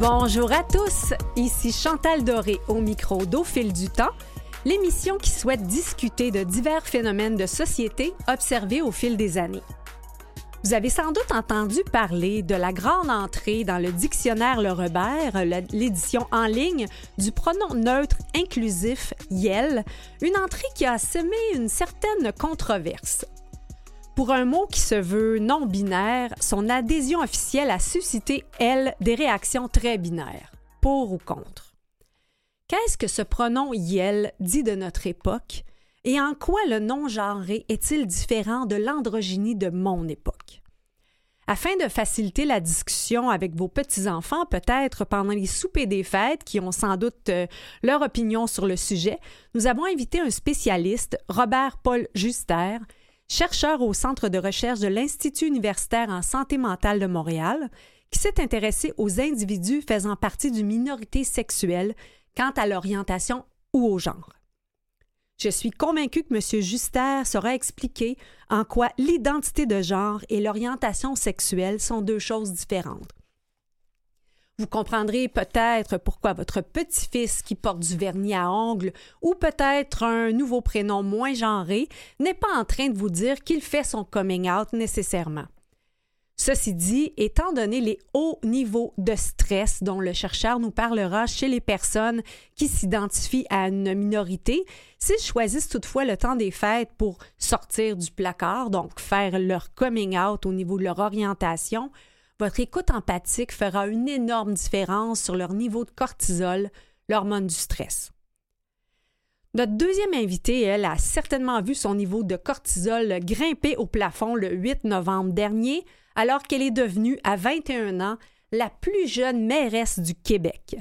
Bonjour à tous, ici Chantal Doré au micro d'Au fil du temps, l'émission qui souhaite discuter de divers phénomènes de société observés au fil des années. Vous avez sans doute entendu parler de la grande entrée dans le dictionnaire Le Robert, l'édition en ligne du pronom neutre inclusif YEL, une entrée qui a semé une certaine controverse. Pour un mot qui se veut non binaire, son adhésion officielle a suscité, elle, des réactions très binaires, pour ou contre. Qu'est-ce que ce pronom yel dit de notre époque? Et en quoi le non-genré est-il différent de l'androgynie de mon époque? Afin de faciliter la discussion avec vos petits-enfants, peut-être pendant les soupers des fêtes, qui ont sans doute euh, leur opinion sur le sujet, nous avons invité un spécialiste, Robert Paul Juster, chercheur au Centre de recherche de l'Institut universitaire en santé mentale de Montréal, qui s'est intéressé aux individus faisant partie d'une minorité sexuelle quant à l'orientation ou au genre. Je suis convaincue que M. Juster saura expliquer en quoi l'identité de genre et l'orientation sexuelle sont deux choses différentes. Vous comprendrez peut-être pourquoi votre petit-fils qui porte du vernis à ongles ou peut-être un nouveau prénom moins genré n'est pas en train de vous dire qu'il fait son coming out nécessairement. Ceci dit, étant donné les hauts niveaux de stress dont le chercheur nous parlera chez les personnes qui s'identifient à une minorité, s'ils choisissent toutefois le temps des fêtes pour sortir du placard, donc faire leur coming out au niveau de leur orientation, votre écoute empathique fera une énorme différence sur leur niveau de cortisol, l'hormone du stress. Notre deuxième invitée, elle, a certainement vu son niveau de cortisol grimper au plafond le 8 novembre dernier, alors qu'elle est devenue, à 21 ans, la plus jeune mairesse du Québec.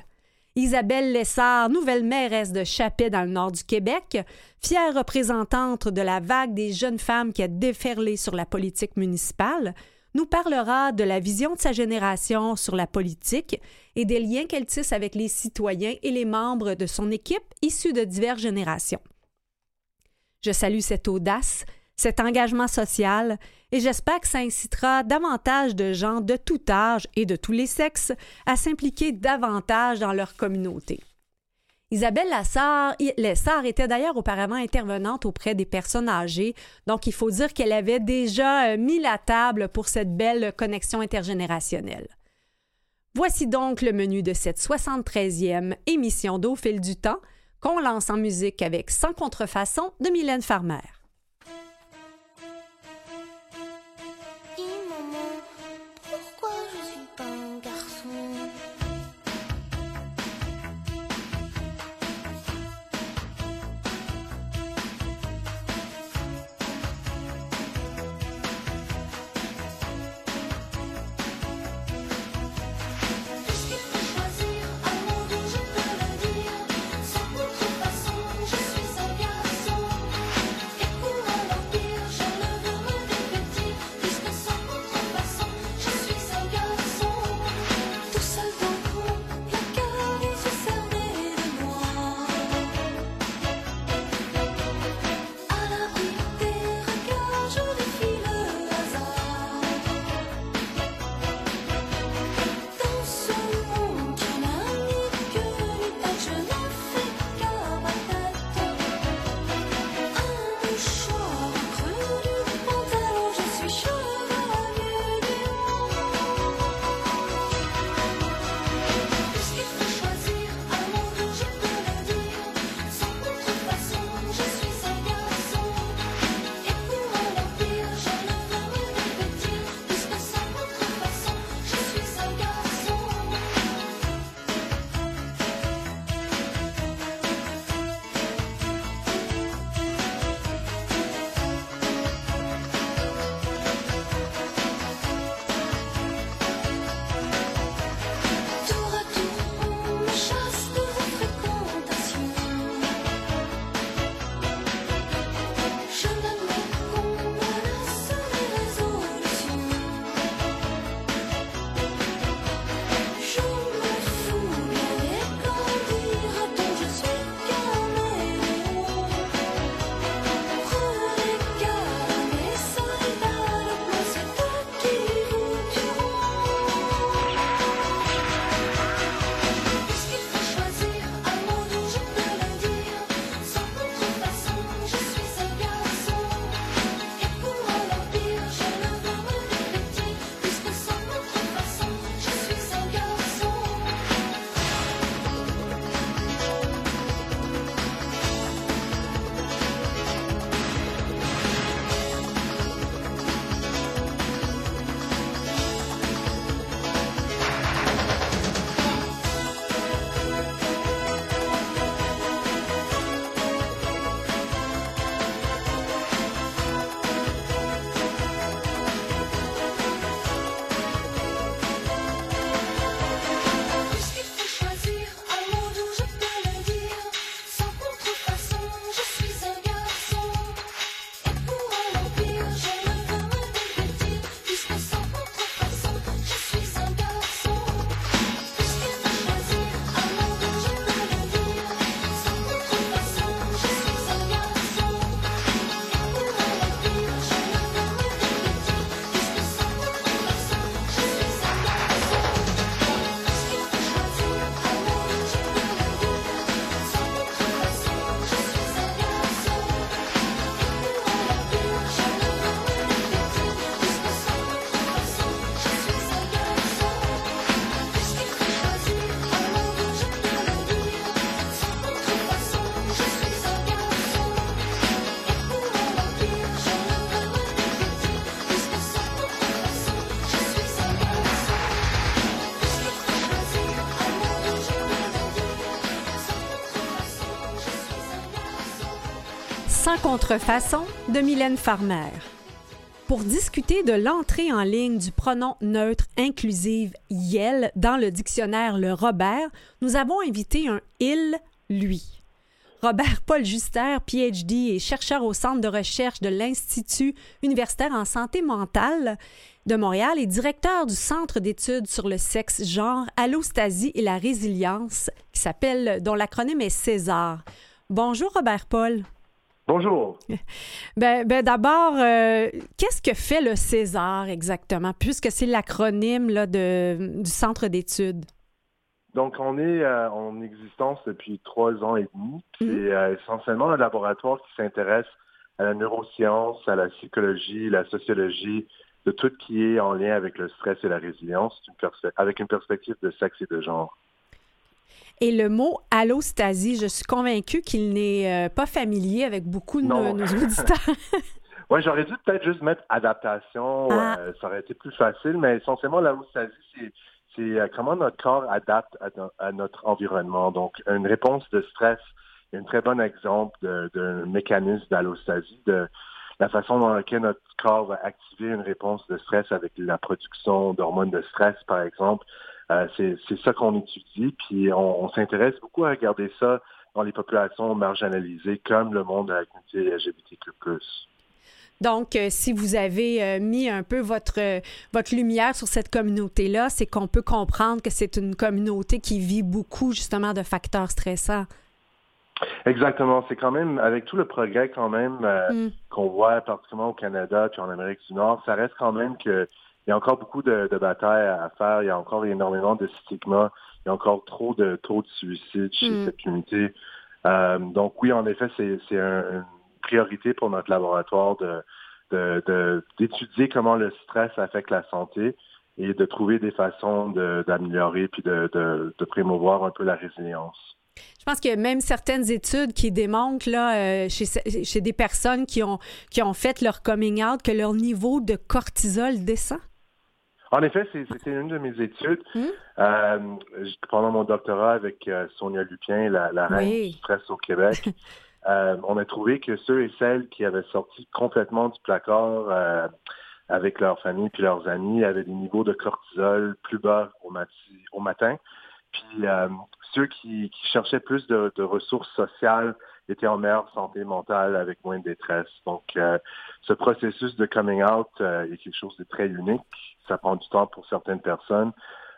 Isabelle Lessard, nouvelle mairesse de Chapet dans le nord du Québec, fière représentante de la vague des jeunes femmes qui a déferlé sur la politique municipale, nous parlera de la vision de sa génération sur la politique et des liens qu'elle tisse avec les citoyens et les membres de son équipe issus de diverses générations. Je salue cette audace, cet engagement social et j'espère que ça incitera davantage de gens de tout âge et de tous les sexes à s'impliquer davantage dans leur communauté. Isabelle Lassard, était d'ailleurs auparavant intervenante auprès des personnes âgées, donc il faut dire qu'elle avait déjà euh, mis la table pour cette belle connexion intergénérationnelle. Voici donc le menu de cette 73e émission d'Au fil du temps qu'on lance en musique avec Sans contrefaçon de Mylène Farmer. Contrefaçon de Mylène Farmer. Pour discuter de l'entrée en ligne du pronom neutre inclusive YEL dans le dictionnaire Le Robert, nous avons invité un il, lui. Robert Paul Juster, PhD et chercheur au Centre de recherche de l'Institut universitaire en santé mentale de Montréal et directeur du Centre d'études sur le sexe, genre, allostasie et la résilience, qui s'appelle, dont l'acronyme est César. Bonjour Robert Paul. Bonjour. Ben, ben d'abord, euh, qu'est-ce que fait le César exactement, puisque c'est l'acronyme du Centre d'études? Donc, on est euh, en existence depuis trois ans et demi. C'est mhm. euh, essentiellement un laboratoire qui s'intéresse à la neuroscience, à la psychologie, la sociologie, de tout ce qui est en lien avec le stress et la résilience, avec une perspective de sexe et de genre. Et le mot allostasie, je suis convaincue qu'il n'est euh, pas familier avec beaucoup de nos, auditeurs. oui, j'aurais dû peut-être juste mettre adaptation, ah. ça aurait été plus facile, mais essentiellement, l'allostasie, c'est c'est euh, comment notre corps adapte à, notre environnement. Donc, une réponse de stress est un très bon exemple d'un mécanisme d'allostasie, de la façon dans laquelle notre corps va activer une réponse de stress avec la production d'hormones de stress, par exemple. Euh, c'est ça qu'on étudie, puis on, s'intéresse beaucoup à regarder ça dans les populations marginalisées comme le monde de la communauté LGBTQ+. Donc, euh, si vous avez euh, mis un peu votre, votre lumière sur cette communauté-là, c'est qu'on peut comprendre que c'est une communauté qui vit beaucoup justement de facteurs stressants. Exactement. C'est quand même, avec tout le progrès quand même mm. qu'on voit particulièrement au Canada puis en Amérique du Nord, ça reste quand même que il y a encore beaucoup de, batailles à faire. Il y a encore énormément de stigmas. Il y a encore trop de taux de suicide chez mm. cette communauté. donc oui, en effet, c'est un, priorité pour notre laboratoire de, d'étudier comment le stress affecte la santé et de trouver des façons d'améliorer puis de, de, promouvoir un peu la résilience. Je pense qu'il y a même certaines études qui démontrent là, euh, chez, chez, des personnes qui ont, qui ont fait leur coming out que leur niveau de cortisol descend. En effet, c'était une de mes études. Hmm? Euh, pendant mon doctorat avec euh, Sonia Lupien, la, la reine du stress au Québec, on a trouvé que ceux et celles qui avaient sorti complètement du placard avec leur famille puis leurs amis avaient des niveaux de cortisol plus bas au, matin. Puis euh, ceux qui, cherchaient plus de, ressources sociales étaient en meilleure santé mentale avec moins de détresse. Donc, ce processus de coming out est quelque chose de très unique. Ça prend du temps pour certaines personnes.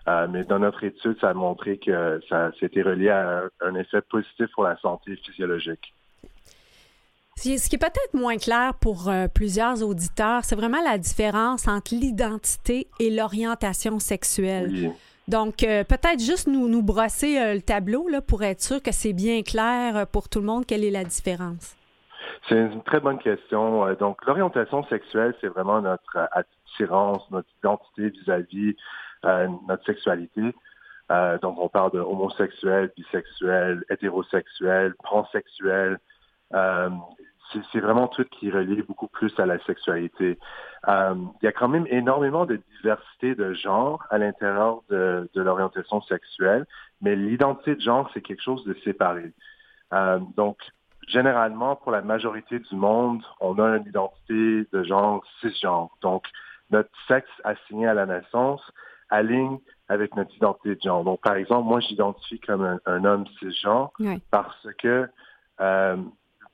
mais dans notre étude, ça a montré que ça s'était relié à un effet positif pour la santé physiologique. Ce qui est peut-être moins clair pour euh, plusieurs auditeurs, c'est vraiment la différence entre l'identité et l'orientation sexuelle. Donc, euh, peut-être juste nous, nous brosser euh, le tableau là, pour être sûr que c'est bien clair pour tout le monde quelle est la différence. C'est une très bonne question. Donc, l'orientation sexuelle, c'est vraiment notre attirance, notre identité vis-à-vis notre sexualité. donc, on parle de homosexuel, bisexuel, hétérosexuel, pansexuel, euh, c'est vraiment tout qui relie beaucoup plus à la sexualité. Euh, il y a quand même énormément de diversité de genre à l'intérieur de, l'orientation sexuelle, mais l'identité de genre, c'est quelque chose de séparé. Euh, donc, généralement, pour la majorité du monde, on a une identité de genre cisgenre. Donc, notre sexe assigné à la naissance aligne avec notre identité de genre. Donc, par exemple, moi, j'identifie comme un, homme cisgenre parce que euh,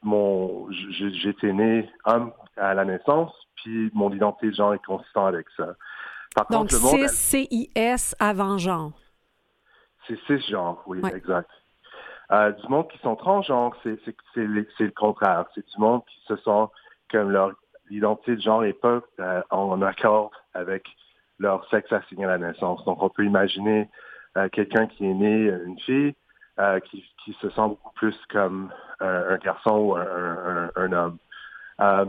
mon j'étais né homme à la naissance, puis mon identité de genre est consistant avec ça. Par Donc, monde, CIS avant genre. C'est cisgenre, oui, exact. Euh, du monde qui sont transgenres, c'est le contraire. C'est du monde qui se sent comme leur identité de genre n'est pas euh, en accord avec leur sexe assigné à la naissance. Donc, on peut imaginer euh, quelqu'un qui est né une fille, euh, qui, se sent beaucoup plus comme un, garçon ou un, homme. Euh,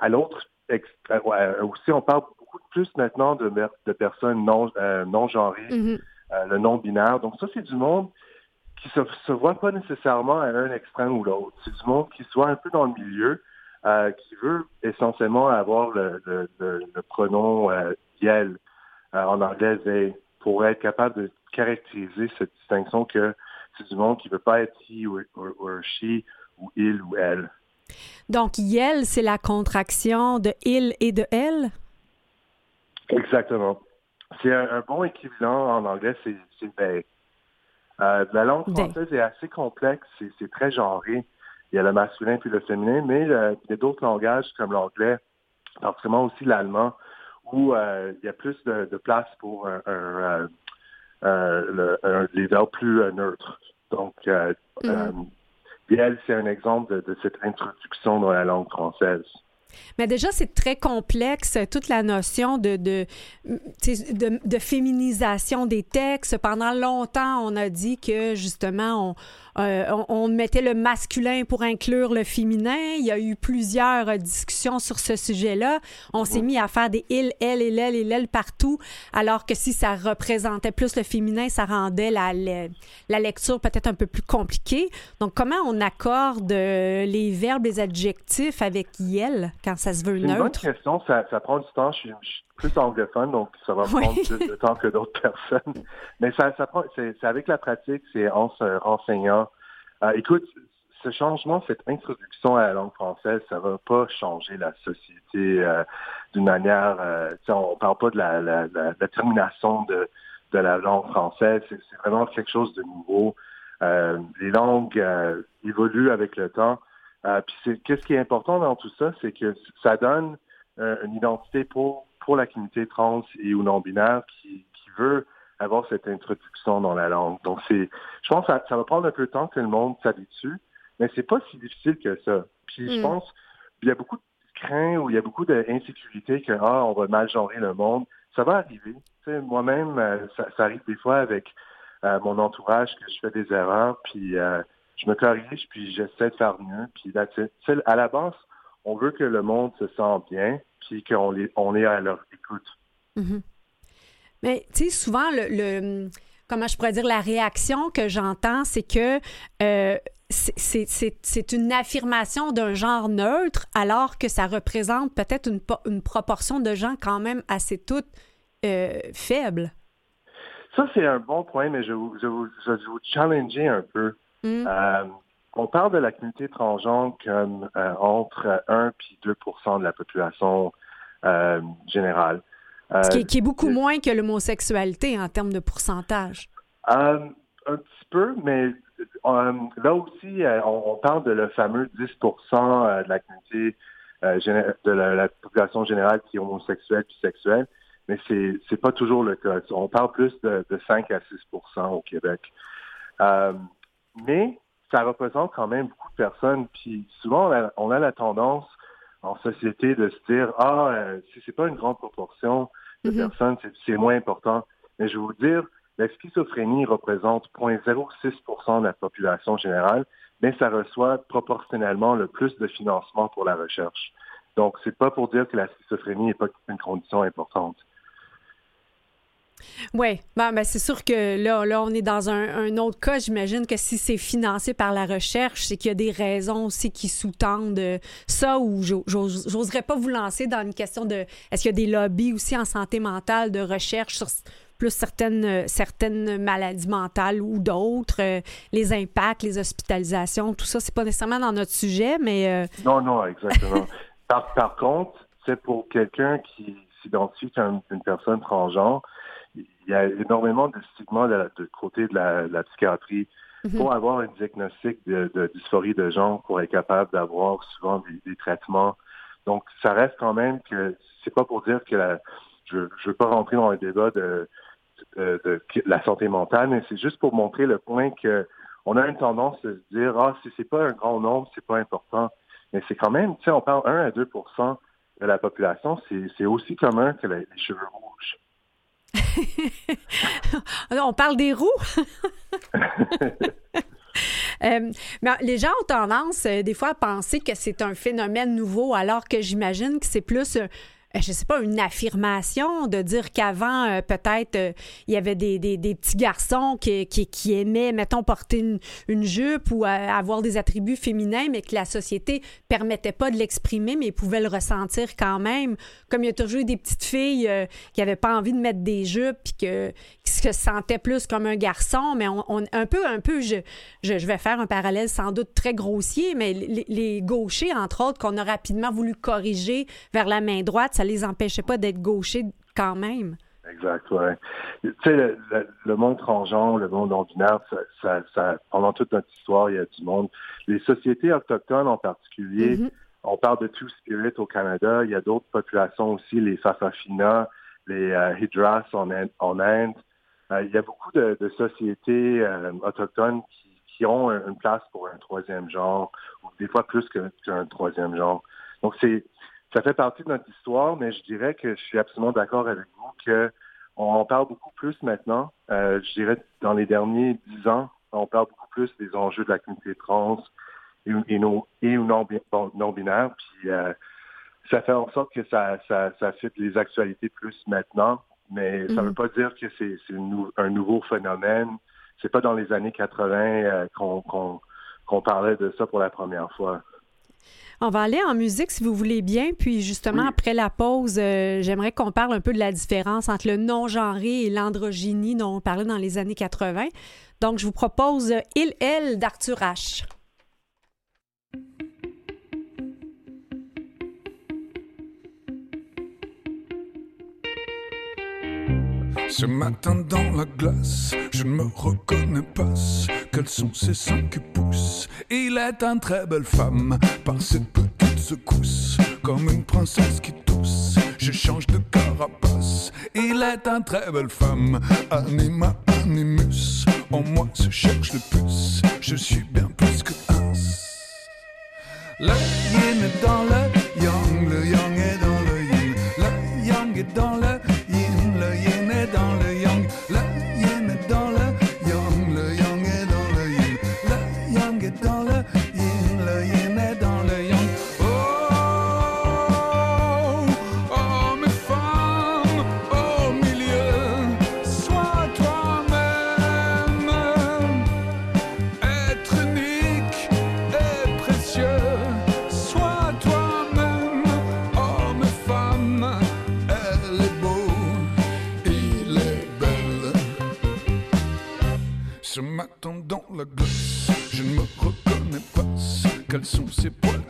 à l'autre, euh, aussi, on parle beaucoup plus maintenant de, de personnes non, non genrées, mm-hmm. le non-binaire. Donc ça, c'est du monde qui se, se voit pas nécessairement à un extrême ou l'autre. C'est du monde qui se voit un peu dans le milieu, qui veut essentiellement avoir le, le, pronom yel en anglais pour être capable de caractériser cette distinction que c'est du monde qui ne veut pas être he ou, she ou il ou elle. Donc, yel, c'est la contraction de il et de elle? Exactement. C'est un, bon équivalent en anglais, c'est they. Euh, la langue française est assez complexe, c'est très genré. Il y a le masculin puis le féminin, mais euh, il y a d'autres langages comme l'anglais, particulièrement aussi l'allemand, où euh, il y a plus de, place pour un, un, un, les verbes plus neutres. Donc, mm-hmm. elle, c'est un exemple de cette introduction dans la langue française. Mais déjà, c'est très complexe, toute la notion de, de, de, féminisation des textes. Pendant longtemps, on a dit que justement, on, euh, on, mettait le masculin pour inclure le féminin. Il y a eu plusieurs euh, discussions sur ce sujet-là. On s'est mis à faire des il, elle et l'elle et l'elle partout, alors que si ça représentait plus le féminin, ça rendait la, la, lecture peut-être un peu plus compliquée. Donc, comment on accorde euh, les verbes, les adjectifs avec il quand ça se veut neutre? C'est une bonne question. Ça, ça, prend du temps. Je plus anglophone, donc ça va prendre plus de temps que d'autres personnes. Mais ça, ça prend, c'est, avec la pratique, c'est en se renseignant. Euh, écoute, ce changement, cette introduction à la langue française, ça va pas changer la société euh, d'une manière. Euh, on parle pas de la, la, la, termination de, de la langue française. C'est, vraiment quelque chose de nouveau. Euh, les langues évoluent avec le temps. puis c'est, qu'est-ce qui est important dans tout ça, c'est que ça donne une identité pour pour la communauté trans et ou non-binaire qui, qui veut avoir cette introduction dans la langue. Donc, c'est, je pense que ça, va prendre un peu de temps que le monde s'habitue, mais c'est pas si difficile que ça. Puis, je mm. pense, il y a beaucoup de craintes ou il y a beaucoup d'insécurité que, ah, on va mal genrer le monde. Ça va arriver. moi-même, euh, ça, arrive des fois avec euh, mon entourage que je fais des erreurs, puis euh, je me corrige, puis j'essaie de faire mieux. Puis, là, à la base, on veut que le monde se sente bien, puis qu'on on est à leur écoute. Mm-hmm. Mais tu sais, souvent, le, comment je pourrais dire, la réaction que j'entends, c'est que euh, c'est une affirmation d'un genre neutre, alors que ça représente peut-être une, une, proportion de gens quand même assez toute euh, faible. Ça, c'est un bon point, mais je, vous, je, vous, vous challenger un peu. Mm. Euh, on parle de la communauté transgenre comme euh, entre 1 et 2% de la population euh, générale. Ce qui est, euh, beaucoup moins que l'homosexualité en termes de pourcentage. un petit peu, mais là aussi, on, parle de le fameux 10% de la communauté de la, population générale qui est homosexuelle puis sexuelle, mais c'est c'est pas toujours le cas. On parle plus de, de 5 à 6% au Québec. mais ça représente quand même beaucoup de personnes. Puis souvent, on a, la tendance en société de se dire ah euh, si c'est pas une grande proportion de mm-hmm. personnes, c'est moins important. Mais je vais vous dire, la schizophrénie représente 0,06% de la population générale, mais ça reçoit proportionnellement le plus de financement pour la recherche. Donc, c'est pas pour dire que la schizophrénie n'est pas une condition importante. Oui, ben, ben, c'est sûr que là, là, on est dans un, autre cas. J'imagine que si c'est financé par la recherche, c'est qu'il y a des raisons aussi qui sous-tendent ça ou j'oserais pas vous lancer dans une question de est-ce qu'il y a des lobbies aussi en santé mentale de recherche sur plus certaines, certaines maladies mentales ou d'autres, euh, les impacts, les hospitalisations, tout ça, c'est pas nécessairement dans notre sujet, mais... Euh, non, non, exactement. par, par contre, c'est pour quelqu'un qui s'identifie comme une personne transgenre, il y a énormément de stigmas de, côté de la, psychiatrie. Mhm. Pour avoir un diagnostic de, dysphorie de genre, pour être capable d'avoir souvent des, traitements. Donc, ça reste quand même que c'est pas pour dire que je ne veux pas rentrer dans un débat de, de, la santé mentale, mais c'est juste pour montrer le point que on a une tendance à se dire ah si c'est pas un grand nombre, c'est pas important. Mais c'est quand même, tu sais, on parle 1 à 2 de la population, c'est aussi commun que les cheveux rouges. On parle des roues? Euh, mais les gens ont tendance, euh, des fois, à penser que c'est un phénomène nouveau, alors que j'imagine que c'est plus euh, je sais pas, une affirmation de dire qu'avant, euh, peut-être, euh, il y avait des, petits garçons qui, qui, aimaient, mettons, porter une, jupe ou avoir des attributs féminins, mais que la société permettait pas de l'exprimer, mais ils pouvaient le ressentir quand même. Comme il y a toujours eu des petites filles qui n'avaient pas envie de mettre des jupes, puis que, qui se se sentait plus comme un garçon, mais on, un peu, un peu, je, je, vais faire un parallèle sans doute très grossier, mais les, gauchers, entre autres, qu'on a rapidement voulu corriger vers la main droite, ça les empêchait pas d'être gauchers quand même. Exact, ouais. Tu sais, le, monde transgenre, le monde non-binaire, ça, ça, pendant toute notre histoire, il y a du monde. Les sociétés autochtones en particulier, mm-hmm. on parle de Two Spirit au Canada, il y a d'autres populations aussi, les Fafafina, les euh, Hydras en, en Inde. Euh, il y a beaucoup de, sociétés euh, autochtones qui, ont une place pour un troisième genre, ou des fois plus qu'un troisième genre. Donc, c'est ça fait partie de notre histoire, mais je dirais que je suis absolument d'accord avec vous que on parle beaucoup plus maintenant. je dirais dans les derniers dix ans, on parle beaucoup plus des enjeux de la communauté trans et, et, non, et non, non binaire. Puis ça fait en sorte que ça, ça, ça les actualités plus maintenant, mais ça ne veut mhm. pas dire que c'est un nouveau phénomène. C'est pas dans les années 80 euh, qu'on parlait de ça pour la première fois. On va aller en musique si vous voulez bien. Puis justement, après la pause, euh, j'aimerais qu'on parle un peu de la différence entre le non-genré et l'androgynie dont on parlait dans les années 80. Donc, je vous propose Il, Elle d'Arthur H. Ce matin dans la glace, je ne me reconnais pas. Quels sont ces cinq pouces Il est une très belle femme, par cette petite secousse, comme une princesse qui tousse. Je change de carapace. Il est une très belle femme, anima animus. En moi se cherche le plus, je suis bien plus que un. Le yin est dans le yang, le yang est dans le yin, le yang est dans le Je ne me reconnais pas. Quels sont ces poils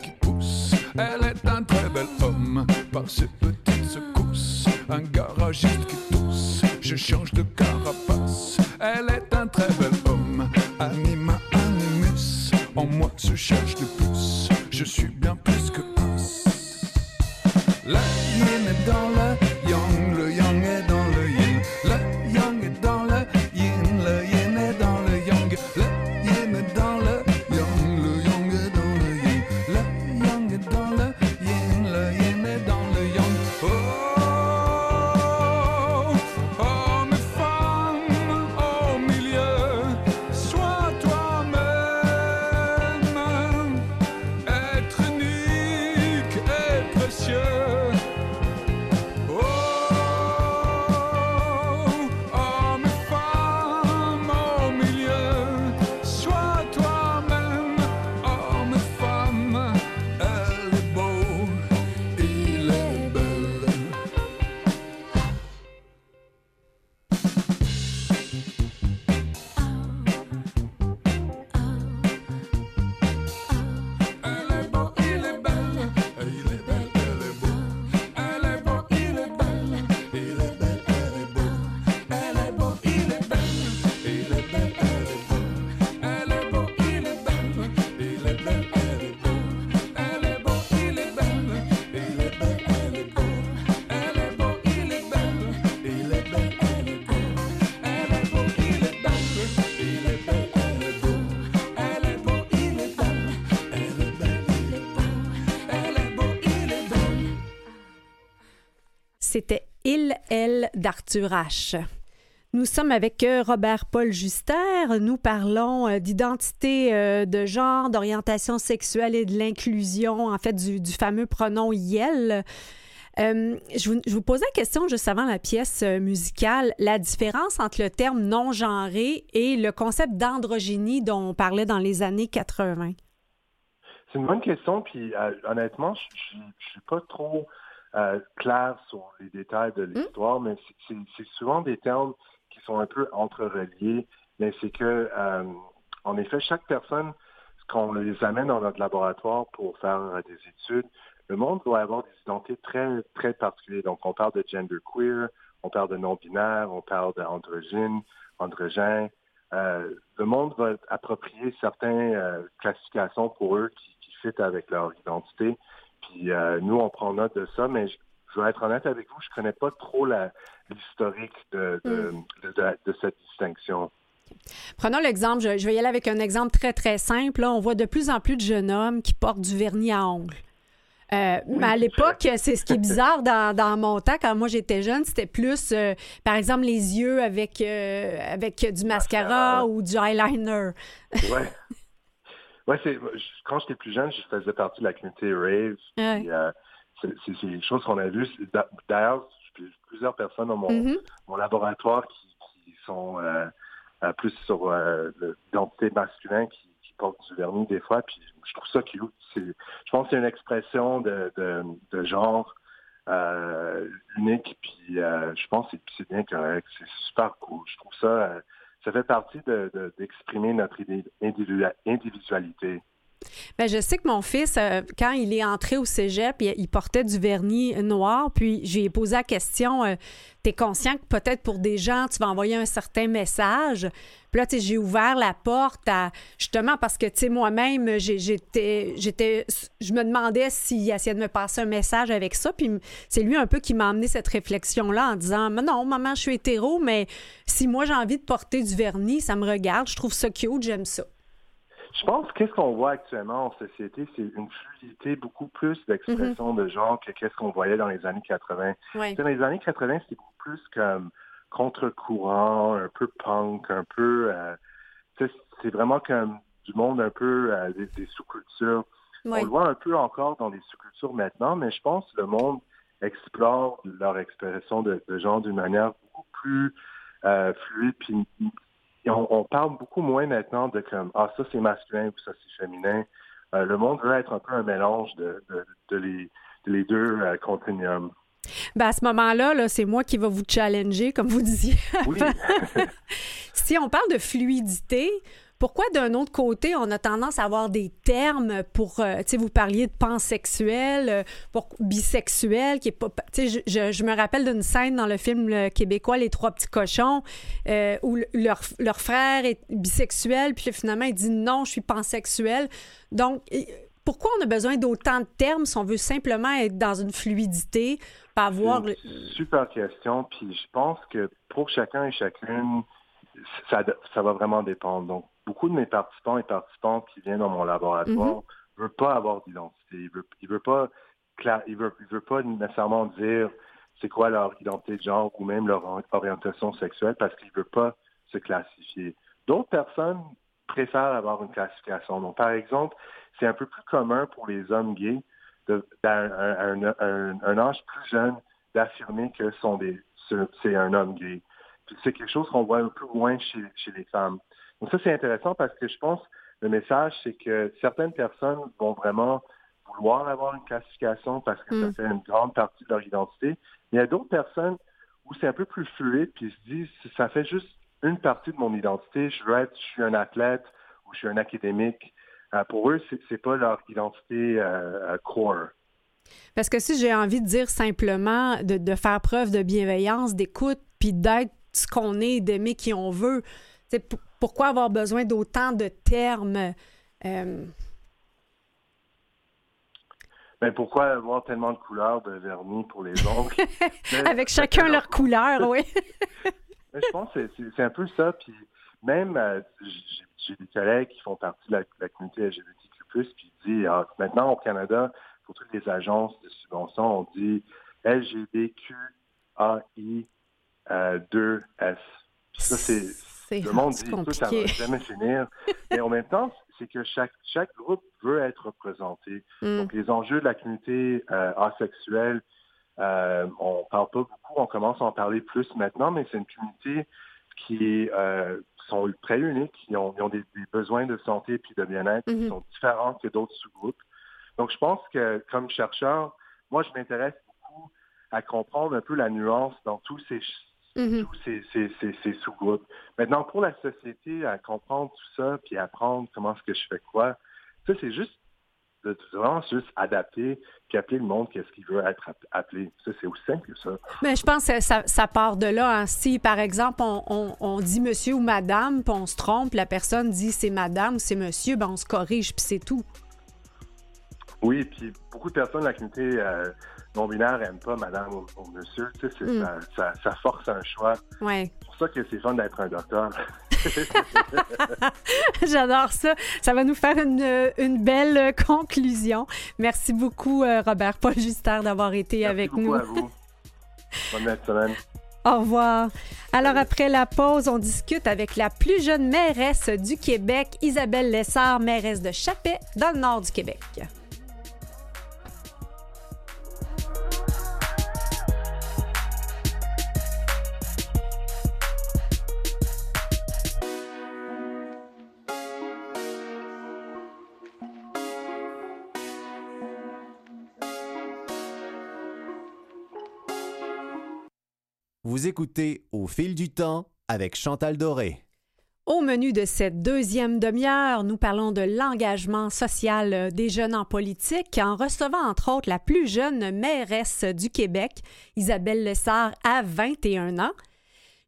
C'était Il, Elle d'Arthur H. Nous sommes avec euh, Robert Paul Juster. Nous parlons euh, d'identité euh, de genre, d'orientation sexuelle et de l'inclusion, en fait, du, fameux pronom YEL. je, vous, je, posais la question juste avant la pièce musicale, la différence entre le terme non-genré et le concept d'androgynie dont on parlait dans les années 80. C'est une bonne question, puis honnêtement, je ne suis pas trop euh, clair sur les détails de l'histoire, mais c'est souvent des termes qui sont un peu entrereliés. Mais c'est que, euh, en effet, chaque personne, quand on les amène dans notre laboratoire pour faire des études, le monde doit avoir des identités très, très particulières. Donc, on parle de gender queer, on parle de non-binaire, on parle d'androgyne, androgène. Euh, le monde va approprier certaines euh, classifications pour eux qui, qui fit avec leur identité. Puis euh, nous, on prend note de ça, mais je, vais être honnête avec vous, je connais pas trop l'historique de, hmm. de, cette distinction. Prenons l'exemple, je, je, vais y aller avec un exemple très, très simple. Là, on voit de plus en plus de jeunes hommes qui portent du vernis à ongles. Euh, mais à l'époque, c'est ce qui est bizarre dans, mon temps, quand moi j'étais jeune, c'était plus, euh, par exemple, les yeux avec, euh, avec du mascara, ou du eyeliner. ouais. Ouais, c'est, quand j'étais plus jeune, je faisais partie de la communauté Rave. c'est, des choses qu'on a vues. D'ailleurs, plusieurs personnes dans mon, mm-hmm. mon laboratoire qui, qui sont plus sur l'identité masculine qui porte du vernis des fois, puis je trouve ça cute. Je pense que c'est une expression de, de, genre euh, unique, puis euh, je pense que c'est bien correct. C'est super cool. Je trouve ça, euh, ça fait partie d'exprimer de, notre individualité. Bien, je sais que mon fils, quand il est entré au cégep, il, portait du vernis noir. Puis j'ai posé la question tu es conscient que peut-être pour des gens, tu vas envoyer un certain message? Puis là, j'ai ouvert la porte à, justement, parce que, moi-même, j'étais, je me demandais s'il essayait de me passer un message avec ça. Puis c'est lui un peu qui m'a amené cette réflexion-là en disant, non, maman, je suis hétéro, mais si moi j'ai envie de porter du vernis, ça me regarde, je trouve ça cute, j'aime ça. Je pense que qu'est-ce qu'on voit actuellement en société, c'est une fluidité beaucoup plus d'expression mm-hmm. de genre que qu'est-ce qu'on voyait dans les années 80. Dans les années 80, c'était beaucoup plus comme contre-courant, un peu punk, un peu... Euh, c'est vraiment comme du monde un peu euh, des, sous-cultures. On le voit un peu encore dans les sous-cultures maintenant, mais je pense que le monde explore leur expression de, genre d'une manière beaucoup plus euh, fluide. Puis on, parle beaucoup moins maintenant de comme ah ça c'est masculin ou ça c'est féminin. le monde veut être un peu un mélange de, les, les, deux continuums. Ben à ce moment-là, -là, c'est moi qui va vous challenger, comme vous disiez. Oui. si on parle de fluidité, pourquoi d'un autre côté, on a tendance à avoir des termes pour, euh, tu sais, vous parliez de pansexuel, euh, pour bisexuel, qui est pas, tu sais, je, je, me rappelle d'une scène dans le film québécois Les Trois Petits Cochons, euh, où leur, leur frère est bisexuel, puis finalement il dit non, je suis pansexuel. Donc, pourquoi on a besoin d'autant de termes si on veut simplement être dans une fluidité, pas avoir... Super question, puis je pense que pour chacun et chacune, ça, ça va vraiment dépendre. Donc, beaucoup de mes participants et participantes qui viennent dans mon laboratoire ne mhm. veulent pas avoir d'identité. Ils veulent, veulent pas ils veulent, veulent pas nécessairement dire c'est quoi leur identité de genre ou même leur orientation sexuelle parce qu'ils ne veulent pas se classifier. D'autres personnes préfèrent avoir une classification. Donc, par exemple, c'est un peu plus commun pour les hommes gays d'un un, âge plus jeune d'affirmer que sont des c'est un homme gay. C'est quelque chose qu'on voit un peu moins chez, chez les femmes. Donc ça, c'est intéressant parce que je pense le message, c'est que certaines personnes vont vraiment vouloir avoir une classification parce que ça mm. fait une grande partie de leur identité. Mais il y a d'autres personnes où c'est un peu plus fluide, puis ils se disent, ça fait juste une partie de mon identité, je veux être, je suis un athlète ou je suis un académique, euh, pour eux, c'est n'est pas leur identité euh, core. Parce que si j'ai envie de dire simplement de, faire preuve de bienveillance, d'écoute, puis d'être ce qu'on est, d'aimer qui on veut, pourquoi avoir besoin d'autant de termes? Euh? Ben, pourquoi avoir tellement de couleurs de vernis pour les ongles? Avec chacun leur couleur, oui. Ben, je pense que c'est un peu ça. Puis même, j'ai des collègues qui font partie de la, communauté LGBTQ+, puis ils disent, ah, maintenant au Canada, pour toutes les agences de subvention, on dit LGBTQAI2S. Euh, ça, c'est... Le monde dit, tout, ça va jamais finir. Mais en même temps, c'est que chaque, chaque groupe veut être représenté. Mm. Donc, les enjeux de la communauté euh, asexuelle, euh, on parle pas beaucoup, on commence à en parler plus maintenant, mais c'est une communauté qui euh, sont très uniques, ils ont, des, besoins de santé et de bien-être qui mhm. sont différents que d'autres sous-groupes. Donc, je pense que comme chercheur, moi, je m'intéresse beaucoup à comprendre un peu la nuance dans tous ces, Tous ces, ces, ces- ces sous-groupes. Maintenant, pour la société, à comprendre tout ça, puis apprendre comment est-ce que je fais quoi, ça, c'est juste de vraiment juste adapter, puis appeler le monde qu'est-ce qu'il veut être app- appelé. Ça, c'est aussi simple que ça. Mais je pense que ça, ça part de là. hein. Si, par exemple, on, on- on dit monsieur ou madame, puis on se trompe, la personne dit c'est madame ou c'est monsieur, ben on se corrige, puis c'est tout. Oui, puis beaucoup de personnes de la communauté euh, non-binaire n'aiment pas madame ou, ou monsieur. Tu sais, Mm. ça, ça, ça force un choix. Ouais. C'est pour ça que c'est fun d'être un docteur. J'adore ça. Ça va nous faire une, une belle conclusion. Merci beaucoup, euh, Robert Paul Juster, d'avoir été Merci avec beaucoup nous. à vous. Bonne semaine. Au revoir. Alors, après la pause, on discute avec la plus jeune mairesse du Québec, Isabelle Lessard, mairesse de Chapet, dans le nord du Québec. Écoutez Au fil du temps avec Chantal Doré. Au menu de cette deuxième demi-heure, nous parlons de l'engagement social des jeunes en politique en recevant entre autres la plus jeune mairesse du Québec, Isabelle Lessard, à 21 ans.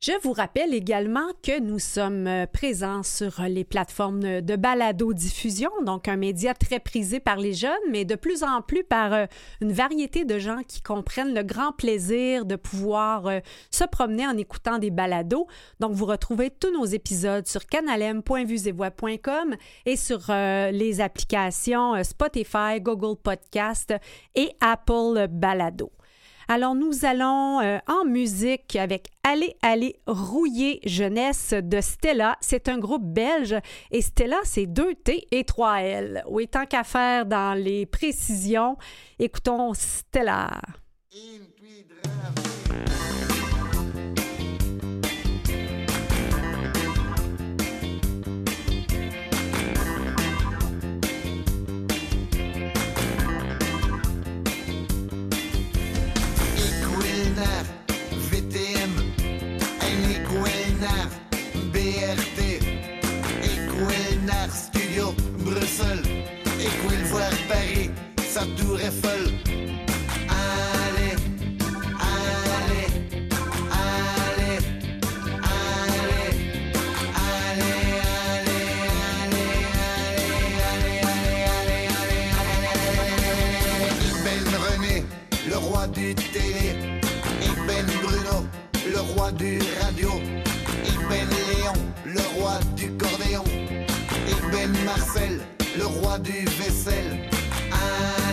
Je vous rappelle également que nous sommes euh, présents sur les plateformes de balado-diffusion, donc un média très prisé par les jeunes, mais de plus en plus par euh, une variété de gens qui comprennent le grand plaisir de pouvoir euh, se promener en écoutant des balados. Donc, vous retrouvez tous nos épisodes sur canalem.vuesetvoix.com et sur euh, les applications euh, Spotify, Google Podcast et Apple Balado. Alors, nous allons euh, en musique avec Allez, allez, rouiller jeunesse de Stella. C'est un groupe belge et Stella, c'est 2 T et 3 L. Oui, tant qu'à faire dans les précisions, écoutons Stella. Sa tour Eiffel. Allez, allez, allez, allez, allez, allez, allez, Ben René, le roi du télé. Ben Bruno, le roi du radio. Ben Léon, le roi du cordéon. Ben Marcel, le roi du vaisselle. Allez,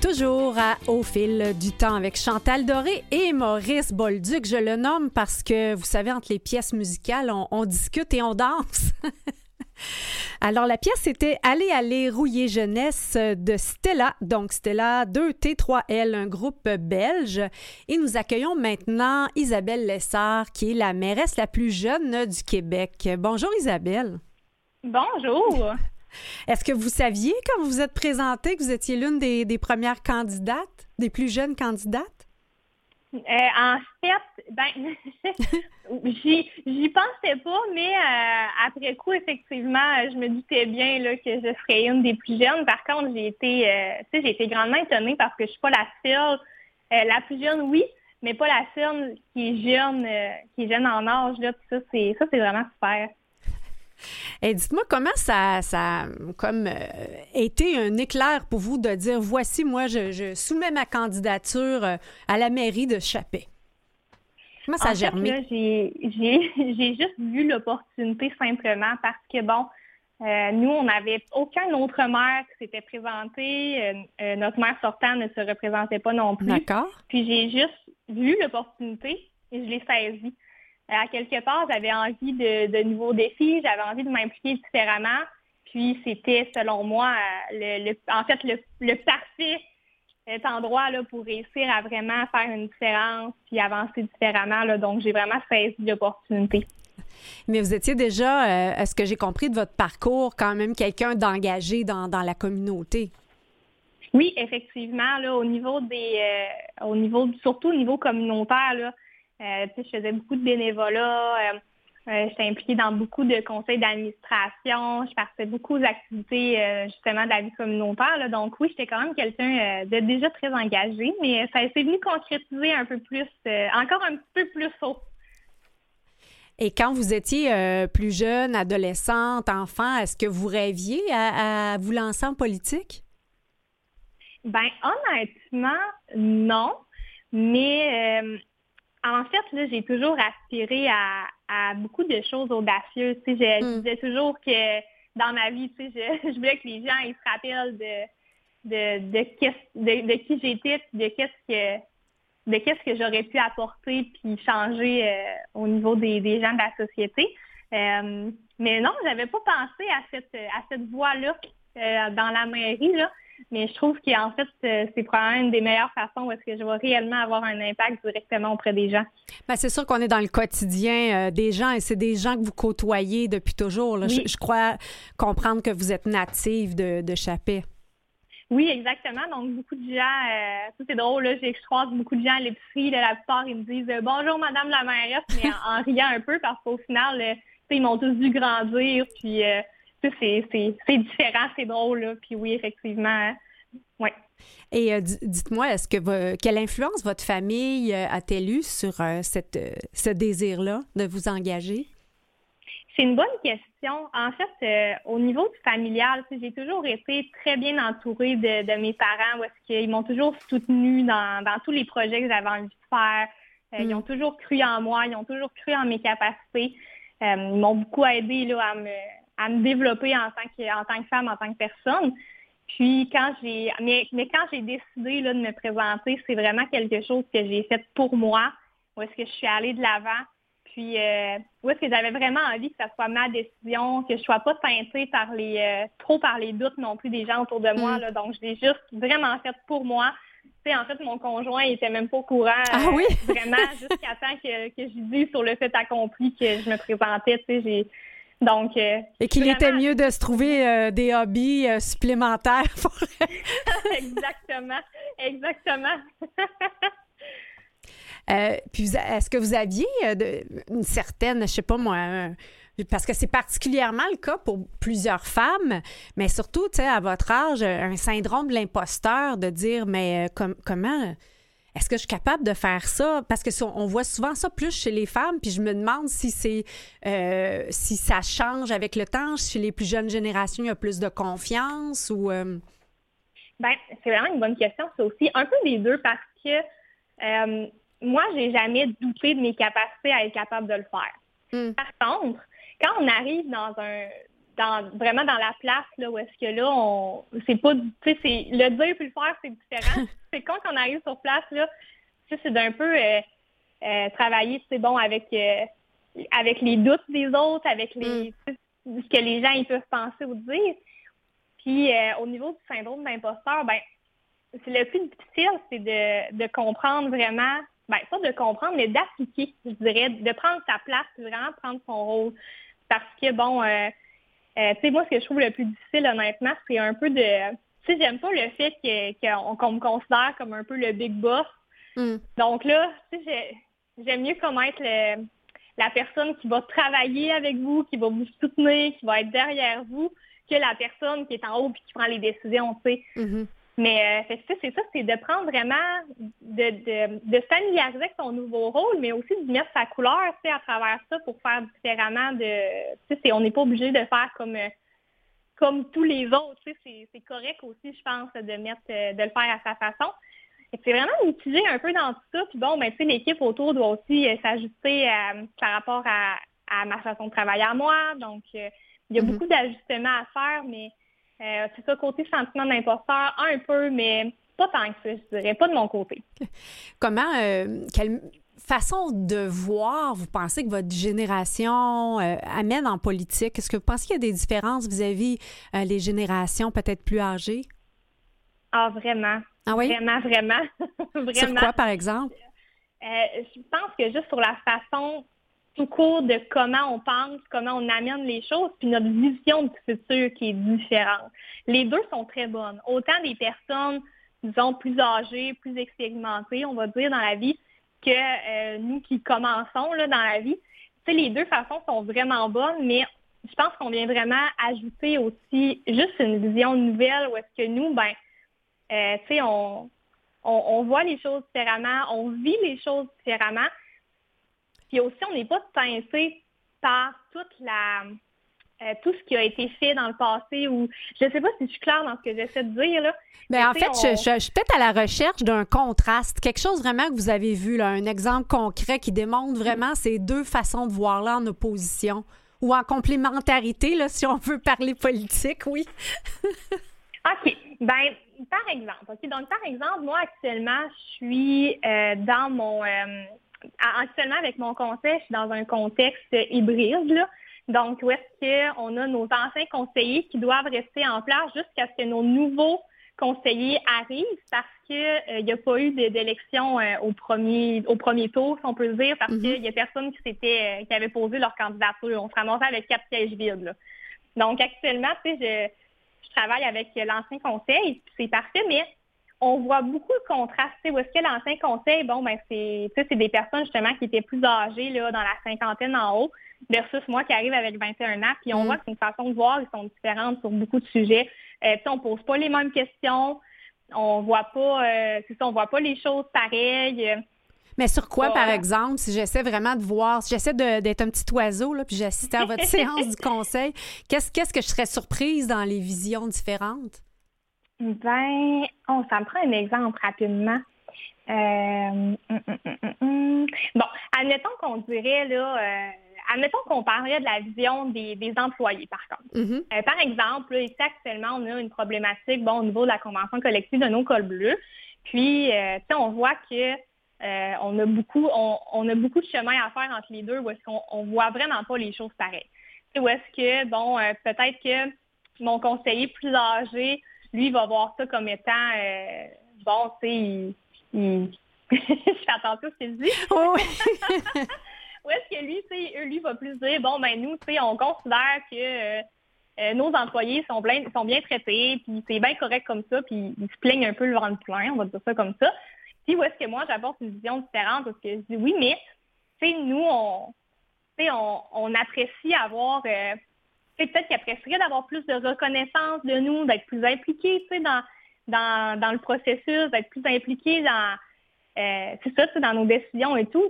toujours Au fil du temps avec Chantal Doré et Maurice Bolduc. Je le nomme parce que, vous savez, entre les pièces musicales, on, on discute et on danse. Alors, la pièce était Aller, aller, rouiller jeunesse de Stella. Donc, Stella 2T3L, un groupe belge. Et nous accueillons maintenant Isabelle Lessard, qui est la mairesse la plus jeune du Québec. Bonjour, Isabelle. Bonjour. Est-ce que vous saviez, quand vous vous êtes présentée, que vous étiez l'une des, premières candidates, des plus jeunes candidates? Euh, en fait, ben, j'y, pensais pas, mais euh, après coup, effectivement, je me doutais bien là, que je serais une des plus jeunes. Par contre, j'ai été, euh, j'ai été grandement étonnée parce que je suis pas la seule, la plus jeune, oui, mais pas la seule qui est jeune, qui est jeune en âge. Là, ça, c'est vraiment super. Et dites-moi comment ça, ça a comme euh, été un éclair pour vous de dire voici, moi, je, je soumets ma candidature euh, à la mairie de Chappé? Comment ça a germé? j'ai, juste vu l'opportunité simplement parce que, bon, euh, nous, on n'avait aucun autre maire qui s'était présenté. Euh, euh, notre maire sortant ne se représentait pas non plus. D'accord. Puis j'ai juste vu l'opportunité et je l'ai saisie. Euh, À quelque part, j'avais envie de, de nouveaux défis, j'avais envie de m'impliquer différemment. Puis c'était, selon moi, euh, le, le- en fait, le, le parfait euh, endroit là, pour réussir à vraiment faire une différence puis avancer différemment. Là. Donc, j'ai vraiment saisi l'opportunité. Mais vous étiez déjà, euh, à ce que j'ai compris de votre parcours, quand même quelqu'un d'engagé dans, dans la communauté. Oui, effectivement, là, au niveau des euh, au niveau surtout au niveau communautaire, là, je faisais beaucoup de bénévolat, euh, euh, j'étais impliquée dans beaucoup de conseils d'administration, je participais beaucoup aux activités euh, justement de la vie communautaire. Là, donc oui, j'étais quand même quelqu'un euh, de déjà très engagé, mais ça s'est venu concrétiser un peu plus, euh, encore un petit peu plus haut. Et quand vous étiez euh, plus jeune, adolescente, enfant, est-ce que vous rêviez à, à vous lancer en politique? Ben honnêtement, non. Mais euh, en fait, là, j'ai toujours aspiré à, à beaucoup de choses audacieuses. Tu sais, je, Mm. disais toujours que dans ma vie, tu sais, je, je voulais que les gens ils se rappellent de de de, qu'est-ce- de, de qui j'étais, de qu'est-ce que de qu'est-ce que j'aurais pu apporter puis changer euh, au niveau des, des gens de la société. Euh, mais non, j'avais pas pensé à cette à cette voie-là euh, dans la mairie là. Mais je trouve qu'en fait, euh, c'est probablement une des meilleures façons où est-ce que je vais réellement avoir un impact directement auprès des gens. Ben, c'est sûr qu'on est dans le quotidien euh, des gens et c'est des gens que vous côtoyez depuis toujours. là. Oui. Je, je crois comprendre que vous êtes native de, de Chappé. Oui, exactement. Donc, beaucoup de gens, euh, ça c'est drôle, là, je croise beaucoup de gens à l'épicerie, la plupart, ils me disent euh, Bonjour, Madame la mairesse, mais en, en riant un peu parce qu'au final, euh, ils m'ont tous vu grandir, puis c'est- différent, c'est drôle, là. puis oui, effectivement, ouais. Et euh, di- dites-moi, est-ce que quelle influence votre famille euh, a-t-elle eu sur euh, cette, euh, ce désir-là de vous engager? C'est une bonne question. En fait, au niveau du familial, j'ai toujours été très bien entourée de, de mes parents, est-ce qu'ils m'ont toujours soutenue dans, dans tous les projets que j'avais envie de faire. Euh, Mm. Ils ont toujours cru en moi, ils ont toujours cru en mes capacités. Ils m'ont beaucoup aidé là, à, me, à me développer en tant que en tant que femme, en tant que personne. Puis quand j'ai mais, mais quand j'ai décidé là, de me présenter, c'est vraiment quelque chose que j'ai fait pour moi, où est-ce que je suis allée de l'avant. Puis euh, où est-ce que j'avais vraiment envie que ça soit ma décision, que je sois pas teintée par les euh, trop par les doutes non plus des gens autour de moi. Mm. Là. Donc je l'ai juste vraiment fait pour moi. Tu sais, en fait, mon conjoint il était même pas au courant. Ah euh, oui? vraiment jusqu'à temps que, que je dise sur le fait accompli que je me présentais. Tu sais, j'ai donc euh, Et qu'il Vraiment. était mieux de se trouver euh, des hobbies euh, supplémentaires pour exactement, exactement. Puis, est-ce que vous aviez une certaine, je sais pas moi, un- parce que c'est particulièrement le cas pour plusieurs femmes, mais surtout, tu sais, à votre âge, un syndrome de l'imposteur de dire, mais com- comment, est-ce que je suis capable de faire ça? Parce que on voit souvent ça plus chez les femmes, puis je me demande si c'est, euh, si ça change avec le temps. Chez les plus jeunes générations, il y a plus de confiance ou. euh, Ben, c'est vraiment une bonne question, ça aussi. Un peu des deux parce que euh, moi, j'ai jamais douté de mes capacités à être capable de le faire. Mm. Par contre, quand on arrive dans un dans vraiment dans la place là où est-ce que là on c'est pas tu sais c'est le dire puis le faire c'est différent. C'est quand on arrive sur place là c'est d'un peu euh, euh, travailler c'est bon avec euh, avec les doutes des autres avec les sais, ce que les gens ils peuvent penser ou dire. Puis au niveau du syndrome d'imposteur ben c'est le plus difficile c'est de, de comprendre vraiment ben pas de comprendre mais d'appliquer je dirais de prendre sa place vraiment prendre son rôle. Parce que bon euh, euh, tu sais, moi, ce que je trouve le plus difficile, honnêtement, c'est un peu de... Tu sais, j'aime pas le fait qu'on me considère comme un peu le big boss. Mm. Donc là, tu sais, j'ai- j'aime mieux connaître le- la personne qui va travailler avec vous, qui va vous soutenir, qui va être derrière vous, que la personne qui est en haut puis qui prend les décisions, tu sais. Mhm. Mais euh, c'est ça, c'est de prendre vraiment, de, de, de se familiariser avec son nouveau rôle, mais aussi de mettre sa couleur tu sais, à travers ça pour faire différemment de. Tu sais, c'est- on n'est pas obligé de faire comme euh, comme tous les autres. Tu sais, c'est, correct aussi, je pense, de mettre euh, de le faire à sa façon. Et c'est vraiment mitigé un peu dans tout ça. Puis bon, ben, tu sais, l'équipe autour doit aussi euh, s'ajuster par rapport à, à ma façon de travailler à moi. Donc, il y a Mhm. beaucoup d'ajustements à faire, mais euh, c'est ça, côté sentiment d'imposteur, un peu, mais pas tant que ça, je dirais, pas de mon côté. Comment, euh, quelle façon de voir, vous pensez que votre génération euh, amène en politique? Est-ce que vous pensez qu'il y a des différences vis-à-vis les générations peut-être plus âgées? Ah, vraiment. Ah oui? Vraiment, vraiment. vraiment. Sur quoi, par exemple? Je pense que juste sur la façon tout court de comment on pense, comment on amène les choses, puis notre vision du futur qui est différente. Les deux sont très bonnes. Autant des personnes, disons, plus âgées, plus expérimentées, on va dire, dans la vie, que euh, nous qui commençons là, dans la vie. Tu sais, les deux façons sont vraiment bonnes, mais je pense qu'on vient vraiment ajouter aussi juste une vision nouvelle où est-ce que nous, ben, euh, tu sais, on, on, on voit les choses différemment, on vit les choses différemment. Puis aussi, on n'est pas teinté par toute la euh, tout ce qui a été fait dans le passé ou je ne sais pas si je suis claire dans ce que j'essaie de dire là. Bien, en fait, on- je, je- je suis peut-être à la recherche d'un contraste, quelque chose vraiment que vous avez vu, là, un exemple concret qui démontre vraiment ces deux façons de voir là en opposition ou en complémentarité, là, si on veut parler politique, oui. OK. Ben, par exemple, OK. Donc, par exemple, moi, actuellement, je suis euh, dans mon. euh, actuellement, avec mon conseil, je suis dans un contexte hybride, là. Donc, où est-ce qu'on a nos anciens conseillers qui doivent rester en place jusqu'à ce que nos nouveaux conseillers arrivent parce qu'il n'y a pas eu d'élection euh, au premier au premier tour, si on peut dire, parce Mhm. qu'il n'y a personne qui s'était euh, qui avait posé leur candidature. On se ramassait avec quatre sièges vides. là. Donc, actuellement, tu sais, je, je travaille avec l'ancien conseil, c'est parfait, mais on voit beaucoup de sais, Où est-ce que l'ancien conseil, bon, ben c'est c'est des personnes justement qui étaient plus âgées, là, dans la cinquantaine en haut, versus moi qui arrive avec 21 ans. Puis on Mm. voit que c'est une façon de voir, ils sont différentes sur beaucoup de sujets. Euh, tu sais, on pose pas les mêmes questions. On voit pas, euh, ça, on voit pas les choses pareilles. Mais sur quoi, par exemple, si j'essaie vraiment de voir, si j'essaie d'être un petit oiseau, là, puis j'assistais à votre séance du conseil, qu'est-ce qu'est-ce que je serais surprise dans les visions différentes? Ben, ça me prend un exemple rapidement. Euh, hum, hum, hum. Bon, admettons qu'on dirait là, euh, admettons qu'on parlerait de la vision des, des employés, par contre. Mhm. Euh, par exemple, là, ici actuellement, on a une problématique bon, au niveau de la convention collective de nos cols bleus. Puis, euh, tu sais, on voit que euh, on a beaucoup, on, on a beaucoup de chemin à faire entre les deux, où est-ce qu'on on voit vraiment pas les choses pareilles. Où est-ce que, bon, euh, peut-être que mon conseiller plus âgé, lui, va voir ça comme étant, euh, bon, tu sais, il, il- je fais attention à ce qu'il dit. Oh, oui. Ou est-ce que lui, tu lui va plus dire, bon, ben nous, tu sais, on considère que euh, euh, nos employés sont, plein- sont bien traités, puis c'est bien correct comme ça, puis ils se plaignent un peu le ventre plein, on va dire ça comme ça. Puis où est-ce que moi, j'apporte une vision différente, parce que je dis, oui, mais, tu sais, nous, on, on, on apprécie avoir, euh, peut-être qu'ils apprécieraient d'avoir plus de reconnaissance de nous, d'être plus sais, dans, dans, dans le processus, d'être plus impliqués dans, euh, ça, dans nos décisions et tout,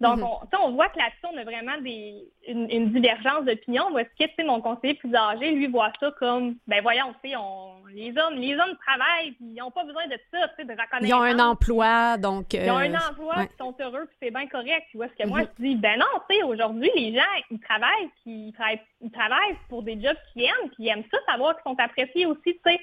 Donc, on, tu sais, on voit que là-dessus, on a vraiment des, une, une divergence d'opinion. Parce que, tu sais, mon conseiller plus âgé, lui, voit ça comme, ben voyons, tu sais, on, les hommes, les hommes travaillent, puis ils n'ont pas besoin de ça, tu sais, de reconnaissance. Ils ont un emploi, donc... Ils ont un euh, emploi, ouais. puis ils sont heureux, puis c'est bien correct. Tu vois, ce que moi, Mhm. je dis, ben non, tu sais, aujourd'hui, les gens, ils travaillent, puis ils travaillent, ils travaillent pour des jobs qu'ils aiment, puis ils aiment ça, savoir qu'ils sont appréciés aussi, tu sais.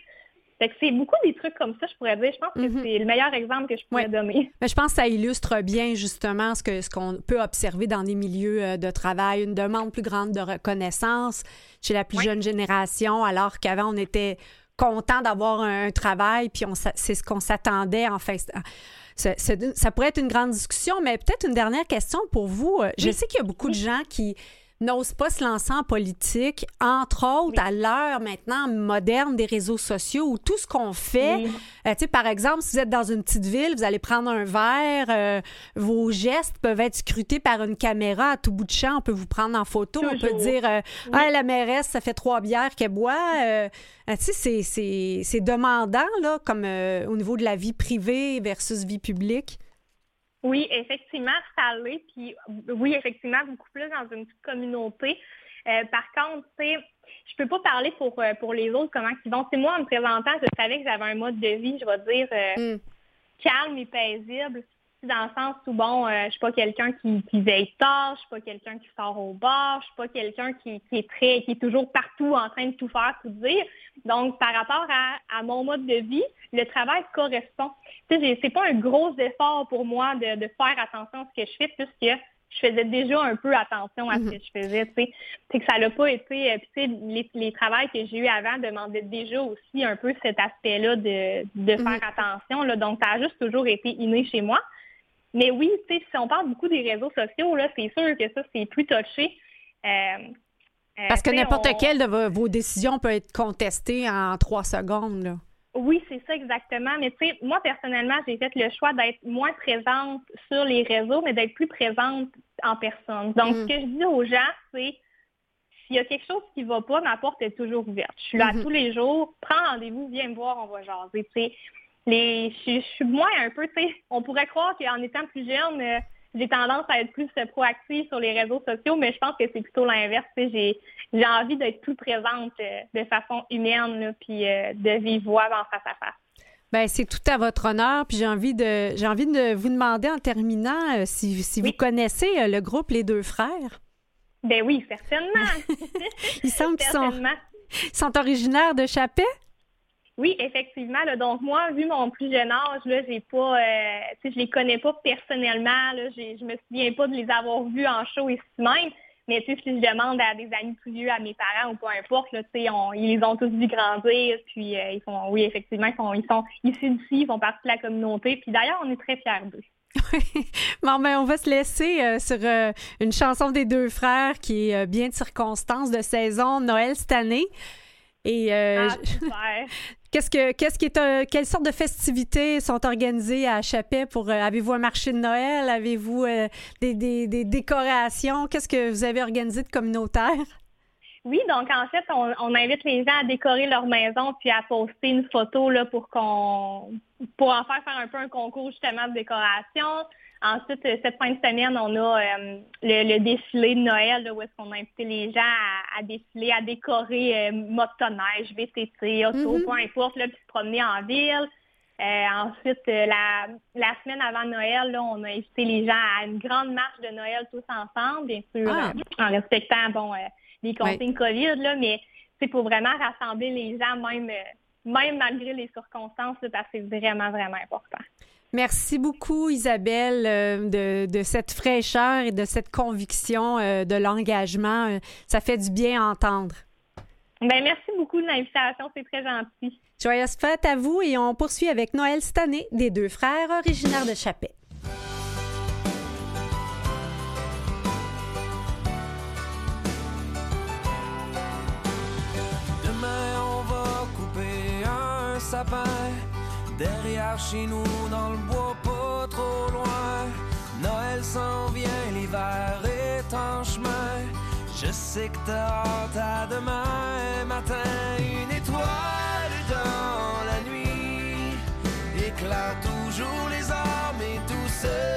Fait que c'est beaucoup des trucs comme ça, je pourrais dire. Je pense que Mhm. c'est le meilleur exemple que je pourrais Ouais. donner. Mais je pense que ça illustre bien justement ce que ce qu'on peut observer dans des milieux euh, de travail, une demande plus grande de reconnaissance chez la plus Ouais. jeune génération, alors qu'avant on était content d'avoir un travail, puis on c'est ce qu'on s'attendait. Enfin, c'est- c'est- ça pourrait être une grande discussion, mais peut-être une dernière question pour vous. Euh, Je sais qu'il y a beaucoup de gens qui n'osent pas se lancer en politique, entre autres à l'heure maintenant moderne des réseaux sociaux où tout ce qu'on fait, Oui. euh, tu sais, par exemple, si vous êtes dans une petite ville, vous allez prendre un verre, euh, vos gestes peuvent être scrutés par une caméra à tout bout de champ. On peut vous prendre en photo, on peut dire euh, Ah, la mairesse, ça fait trois bières qu'elle boit. Euh, tu sais, c'est- demandant, là, comme au niveau de la vie privée versus vie publique. Oui, effectivement, ça l'est. Puis oui, effectivement, beaucoup plus dans une petite communauté. Euh, par contre, tu sais, je peux pas parler pour, euh, pour les autres, comment ils vont. C'est moi, en me présentant, je savais que j'avais un mode de vie, je vais dire, euh, Mm. calme et paisible. Dans le sens où, bon, euh, je suis pas quelqu'un qui, qui veille tard, je suis pas quelqu'un qui sort au bar, je suis pas quelqu'un qui, qui est très, qui est toujours partout en train de tout faire, tout dire. Donc, par rapport à, à mon mode de vie, le travail correspond. Tu sais, c'est pas un gros effort pour moi de, de faire attention à ce que je fais, puisque je faisais déjà un peu attention à ce que je faisais, tu sais. C'est que ça n'a pas été, euh, puis tu sais, les, les travails que j'ai eu avant demandaient déjà aussi un peu cet aspect-là de, de faire attention, là. Donc, ça a juste toujours été inné chez moi. Mais oui, tu sais, si on parle beaucoup des réseaux sociaux, là, c'est sûr que ça, c'est plus touché. Euh, Parce que n'importe on- quelle de vo- vos décisions peut être contestée en trois secondes. Là. Oui, c'est ça exactement. Mais tu sais, moi personnellement, j'ai fait le choix d'être moins présente sur les réseaux, mais d'être plus présente en personne. Donc, Mm. ce que je dis aux gens, c'est s'il y a quelque chose qui va pas, ma porte est toujours ouverte. Je suis là Mhm. tous les jours. Prends rendez-vous, viens me voir, on va jaser. Tu sais, les, je, je suis moins un peu, tu sais, on pourrait croire qu'en étant plus jeune, euh, j'ai tendance à être plus proactive sur les réseaux sociaux, mais je pense que c'est plutôt l'inverse. J'ai, j'ai envie d'être plus présente euh, de façon humaine, là, puis euh, de vivre voix en face à face. Ben, c'est tout à votre honneur. Puis j'ai envie de j'ai envie de vous demander en terminant euh, si, si Oui. vous connaissez le groupe Les Deux Frères. Ben oui, certainement. Il semble qu'ils sont, sont originaires de Chapet? Oui, effectivement. là. donc moi, vu mon plus jeune âge, là, j'ai pas, euh, je les connais pas personnellement. Là, j'ai, je me souviens pas de les avoir vus en show ici même. Mais tu sais, si je demande à des amis plus vieux, à mes parents ou peu importe, là, tu sais, on- ils les ont tous vu grandir. Puis euh, ils font, oui, effectivement, ils sont, ils sont issus d'ici, ils font partie de la communauté. Puis d'ailleurs, on est très fiers d'eux. Bon, ben, on va se laisser euh, sur euh, une chanson des deux frères qui est bien de circonstances de saison Noël cette année. Et euh, Ah. qu'est-ce que qu'est-ce qui est euh, quelles sortes de festivités sont organisées à Chapet pour euh, avez-vous un marché de Noël, avez-vous euh, des, des- des décorations, qu'est-ce que vous avez organisé de communautaire? Oui, donc en fait, on, on invite les gens à décorer leur maison puis à poster une photo là, pour qu'on pour en faire faire un peu un concours justement de décoration. Ensuite, euh, cette fin de semaine, on a euh, le, le défilé de Noël là, où est-ce qu'on a invité les gens à, à défiler, à décorer euh, motoneige, VTT, auto, Mhm. peu importe, là, puis se promener en ville. Euh, ensuite, la, la semaine avant Noël, là, on a invité les gens à une grande marche de Noël tous ensemble, bien sûr, Ah. en respectant bon les consignes COVID, là, mais c'est pour vraiment rassembler les gens, même, même malgré les circonstances, là, parce que c'est vraiment, vraiment important. Merci beaucoup, Isabelle, euh, de, de cette fraîcheur et de cette conviction euh, de l'engagement. Euh, Ça fait du bien à entendre. Ben, merci beaucoup de l'invitation, c'est très gentil. Joyeuse fête à vous et on poursuit avec Noël cette année des deux frères originaires de Chapet. Demain, on va couper un sapin derrière chez nous dans le bois, pas trop loin. Noël s'en vient, l'hiver est en chemin. Je sais que t'as hâte à demain matin. Une étoile dans la nuit éclaire toujours les armes et tous ceux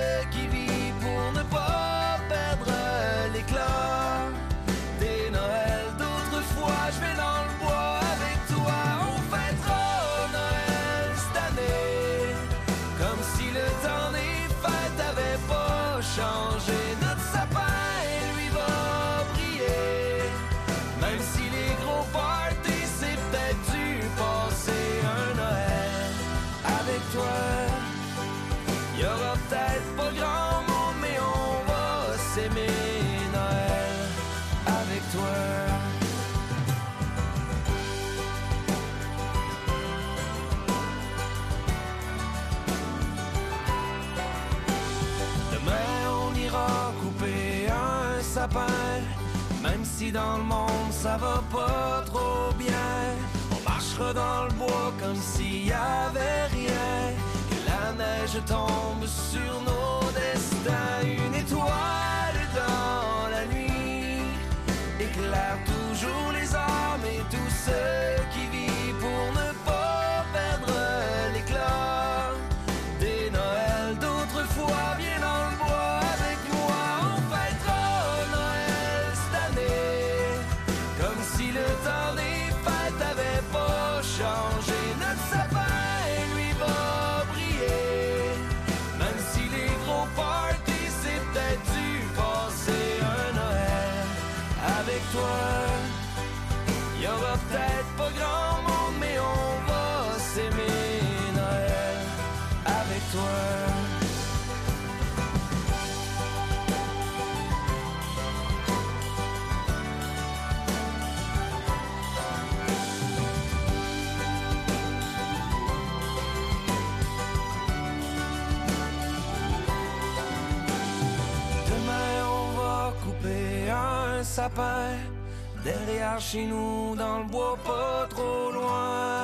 même si dans le monde ça va pas trop bien. On marchera dans le bois comme s'il y avait rien, que la neige tombe sur nos destins. Une étoile dans la nuit éclaire toujours les âmes et tous ceux derrière chez nous dans le bois pas trop loin.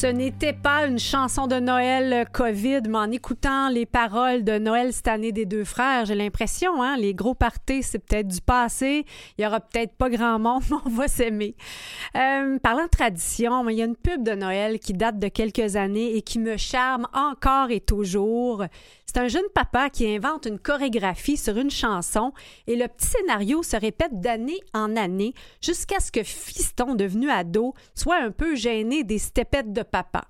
Ce n'était pas une chanson de Noël euh, COVID, mais en écoutant les paroles de Noël cette année des deux frères, j'ai l'impression, hein, les gros parties, c'est peut-être du passé. Il y aura peut-être pas grand monde, mais on va s'aimer. Euh, parlant de tradition, il y a une pub de Noël qui date de quelques années et qui me charme encore et toujours. C'est un jeune papa qui invente une chorégraphie sur une chanson et le petit scénario se répète d'année en année jusqu'à ce que Fiston, devenu ado, soit un peu gêné des stepettes de papa.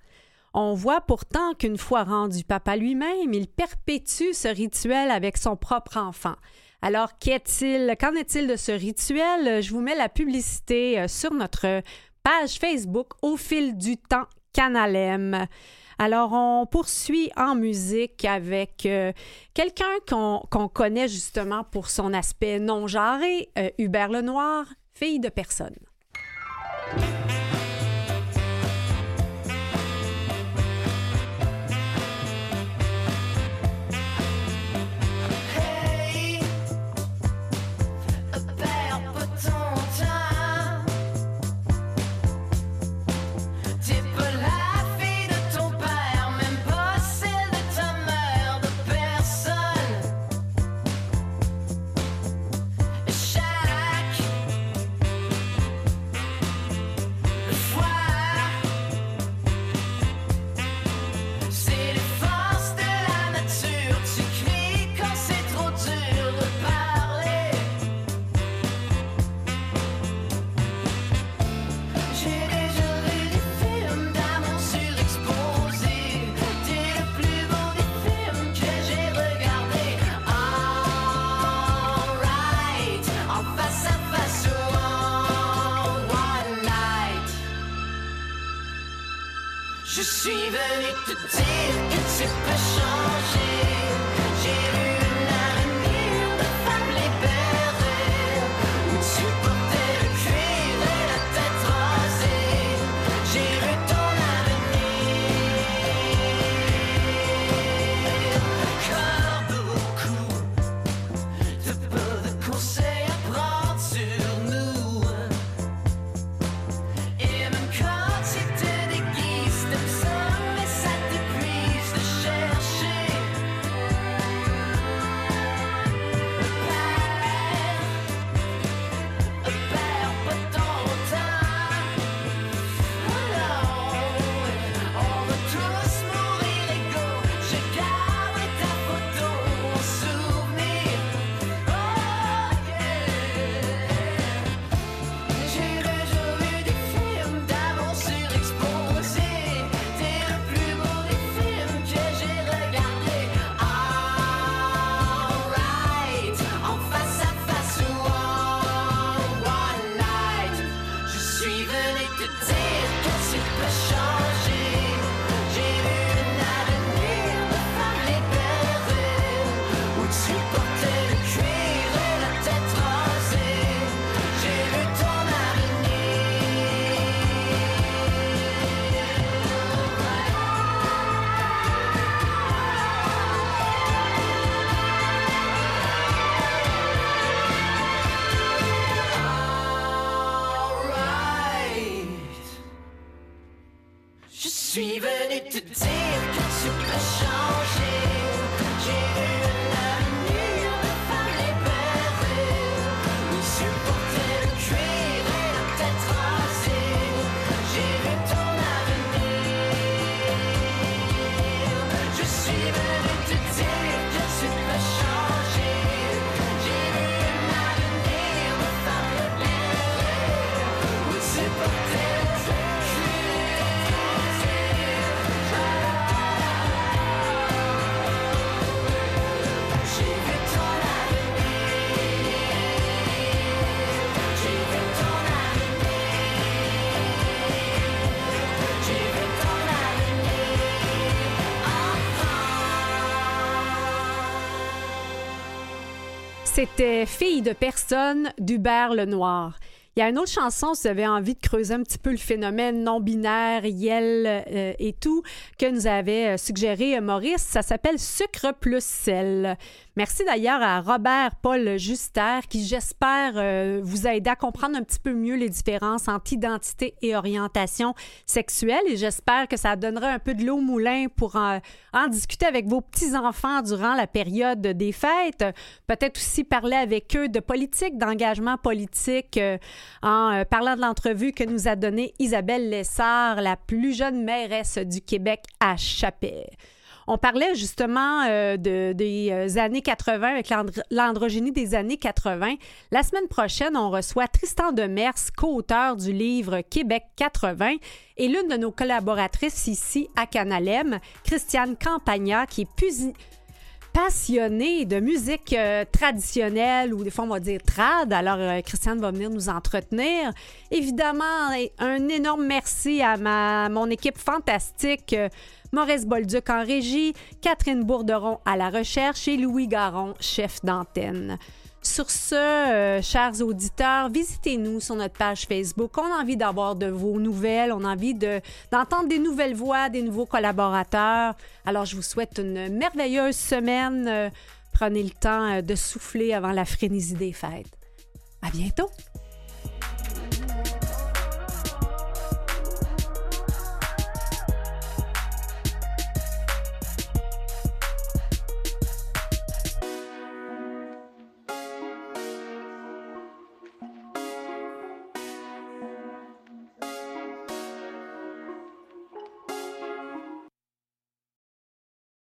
On voit pourtant qu'une fois rendu papa lui-même, il perpétue ce rituel avec son propre enfant. Alors, qu'est-il, qu'en est-il de ce rituel? Je vous mets la publicité euh, sur notre page Facebook au fil du temps Canalem. Alors, on poursuit en musique avec euh, quelqu'un qu'on connaît justement pour son aspect non-genré, euh, Hubert Lenoir, fille de personne. C'était Fille de personne d'Hubert Lenoir. Il y a une autre chanson, si vous avez envie de creuser un petit peu le phénomène non-binaire, Yel euh, et tout, que nous avait euh, suggéré euh, Maurice. Ça s'appelle Sucre plus sel. Merci d'ailleurs à Robert Paul Juster qui, j'espère, euh, vous a aidé à comprendre un petit peu mieux les différences entre identité et orientation sexuelle. Et j'espère que ça donnera un peu de l'eau au moulin pour en, discuter avec vos petits-enfants durant la période des fêtes. Peut-être aussi parler avec eux de politique, d'engagement politique, en euh, parlant de l'entrevue que nous a donnée Isabelle Lessard, la plus jeune mairesse du Québec à Chapelle. On parlait justement euh, de- des euh, années 80 avec l'andr- l'androgynie des années 80. La semaine prochaine, on reçoit Tristan Demers, co-auteur du livre Québec 80, et l'une de nos collaboratrices ici à Canalem, Christiane Campagna, qui est passionnée de musique euh, traditionnelle ou des fois on va dire trad. Alors euh, Christiane va venir nous entretenir. Évidemment, un énorme merci à mon équipe fantastique. euh, Maurice Bolduc en régie, Catherine Bourderon à la recherche et Louis Garon, chef d'antenne. Sur ce, euh, chers auditeurs, visitez-nous sur notre page Facebook. On a envie d'avoir de vos nouvelles, on a envie de- d'entendre des nouvelles voix, des nouveaux collaborateurs. Alors, je vous souhaite une merveilleuse semaine. Euh, Prenez le temps euh, de souffler avant la frénésie des fêtes. À bientôt!